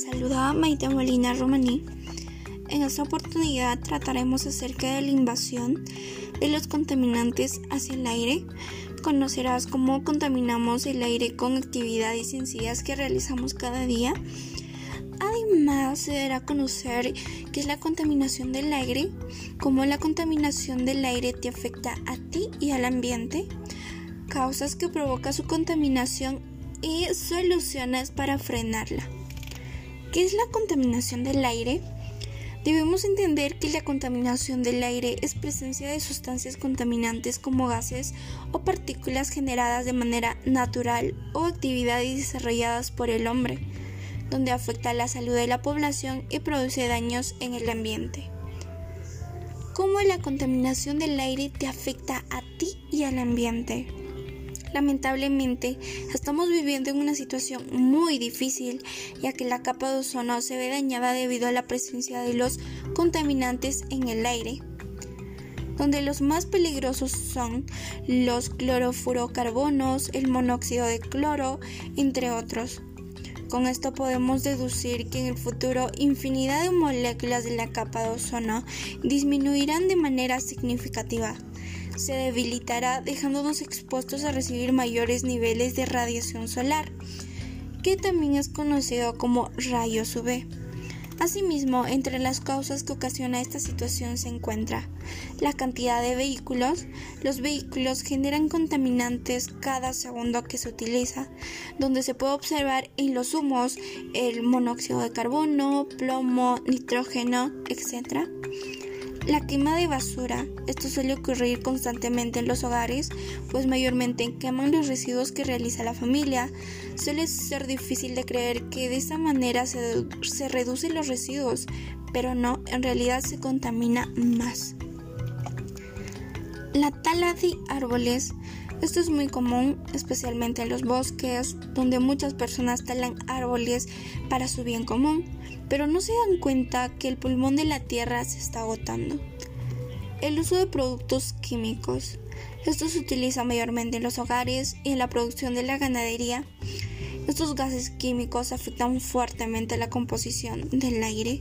Les saluda Maite Molina Romaní. En esta oportunidad trataremos acerca de la invasión de los contaminantes hacia el aire. Conocerás cómo contaminamos el aire con actividades sencillas que realizamos cada día. Además, se dará conocer qué es la contaminación del aire, cómo la contaminación del aire te afecta a ti y al ambiente, causas que provoca su contaminación y soluciones para frenarla. ¿Qué es la contaminación del aire? Debemos entender que la contaminación del aire es presencia de sustancias contaminantes como gases o partículas generadas de manera natural o actividades desarrolladas por el hombre, donde afecta la salud de la población y produce daños en el ambiente. ¿Cómo la contaminación del aire te afecta a ti y al ambiente? Lamentablemente, estamos viviendo en una situación muy difícil, ya que la capa de ozono se ve dañada debido a la presencia de los contaminantes en el aire, donde los más peligrosos son los clorofurocarbonos, el monóxido de cloro, entre otros. Con esto podemos deducir que en el futuro infinidad de moléculas de la capa de ozono disminuirán de manera significativa se debilitará dejándonos expuestos a recibir mayores niveles de radiación solar, que también es conocido como rayos UV. Asimismo, entre las causas que ocasiona esta situación se encuentra la cantidad de vehículos. Los vehículos generan contaminantes cada segundo que se utiliza, donde se puede observar en los humos el monóxido de carbono, plomo, nitrógeno, etc. La quema de basura. Esto suele ocurrir constantemente en los hogares, pues mayormente queman los residuos que realiza la familia. Suele ser difícil de creer que de esta manera se, se reducen los residuos, pero no, en realidad se contamina más. La tala de árboles. Esto es muy común, especialmente en los bosques, donde muchas personas talan árboles para su bien común pero no se dan cuenta que el pulmón de la tierra se está agotando. El uso de productos químicos. Esto se utiliza mayormente en los hogares y en la producción de la ganadería. Estos gases químicos afectan fuertemente la composición del aire.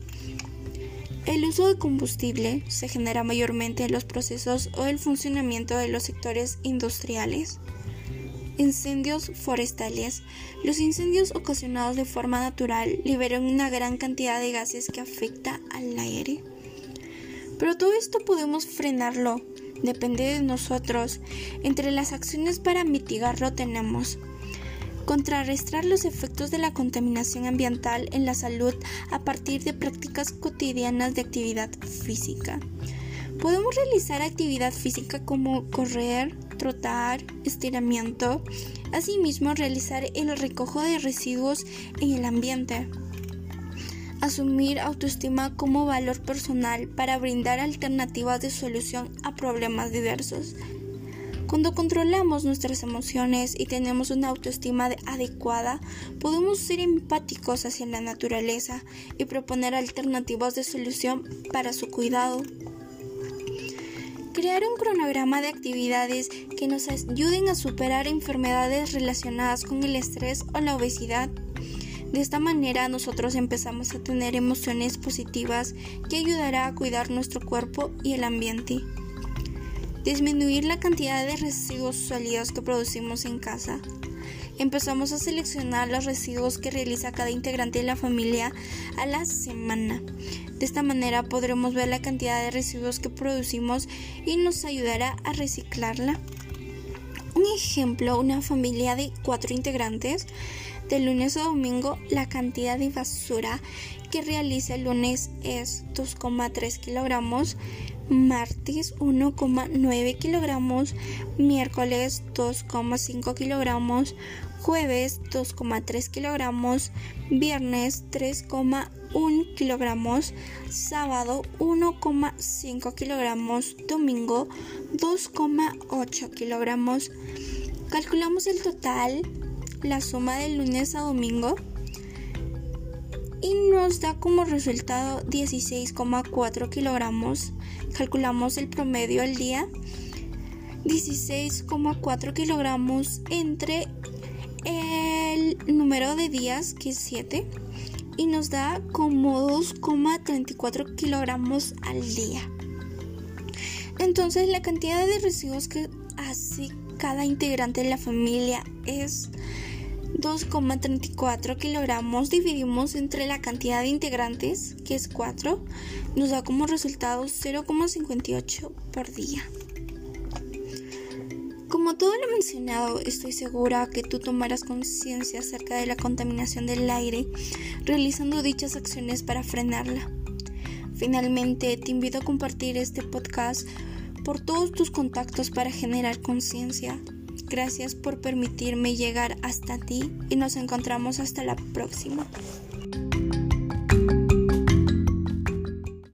El uso de combustible se genera mayormente en los procesos o el funcionamiento de los sectores industriales. Incendios forestales. Los incendios ocasionados de forma natural liberan una gran cantidad de gases que afecta al aire. Pero todo esto podemos frenarlo, depende de nosotros. Entre las acciones para mitigarlo tenemos contrarrestar los efectos de la contaminación ambiental en la salud a partir de prácticas cotidianas de actividad física. Podemos realizar actividad física como correr, trotar, estiramiento, asimismo realizar el recojo de residuos en el ambiente. Asumir autoestima como valor personal para brindar alternativas de solución a problemas diversos. Cuando controlamos nuestras emociones y tenemos una autoestima adecuada, podemos ser empáticos hacia la naturaleza y proponer alternativas de solución para su cuidado. Crear un cronograma de actividades que nos ayuden a superar enfermedades relacionadas con el estrés o la obesidad. De esta manera nosotros empezamos a tener emociones positivas que ayudará a cuidar nuestro cuerpo y el ambiente. Disminuir la cantidad de residuos sólidos que producimos en casa. Empezamos a seleccionar los residuos que realiza cada integrante de la familia a la semana. De esta manera podremos ver la cantidad de residuos que producimos y nos ayudará a reciclarla. Un ejemplo, una familia de cuatro integrantes, de lunes a domingo la cantidad de basura que realiza el lunes es 2,3 kilogramos, martes 1,9 kilogramos, miércoles 2,5 kilogramos, jueves 2,3 kilogramos, viernes 3,1 kilogramos, sábado 1,5 kilogramos, domingo 2,8 kilogramos. Calculamos el total, la suma de lunes a domingo y nos da como resultado 16,4 kilogramos. Calculamos el promedio al día 16,4 kilogramos entre el número de días, que es 7, y nos da como 2,34 kilogramos al día. Entonces la cantidad de residuos que hace cada integrante de la familia es 2,34 kilogramos dividimos entre la cantidad de integrantes, que es 4, nos da como resultado 0,58 por día. Como todo lo mencionado, estoy segura que tú tomarás conciencia acerca de la contaminación del aire, realizando dichas acciones para frenarla. Finalmente, te invito a compartir este podcast por todos tus contactos para generar conciencia. Gracias por permitirme llegar hasta ti y nos encontramos hasta la próxima.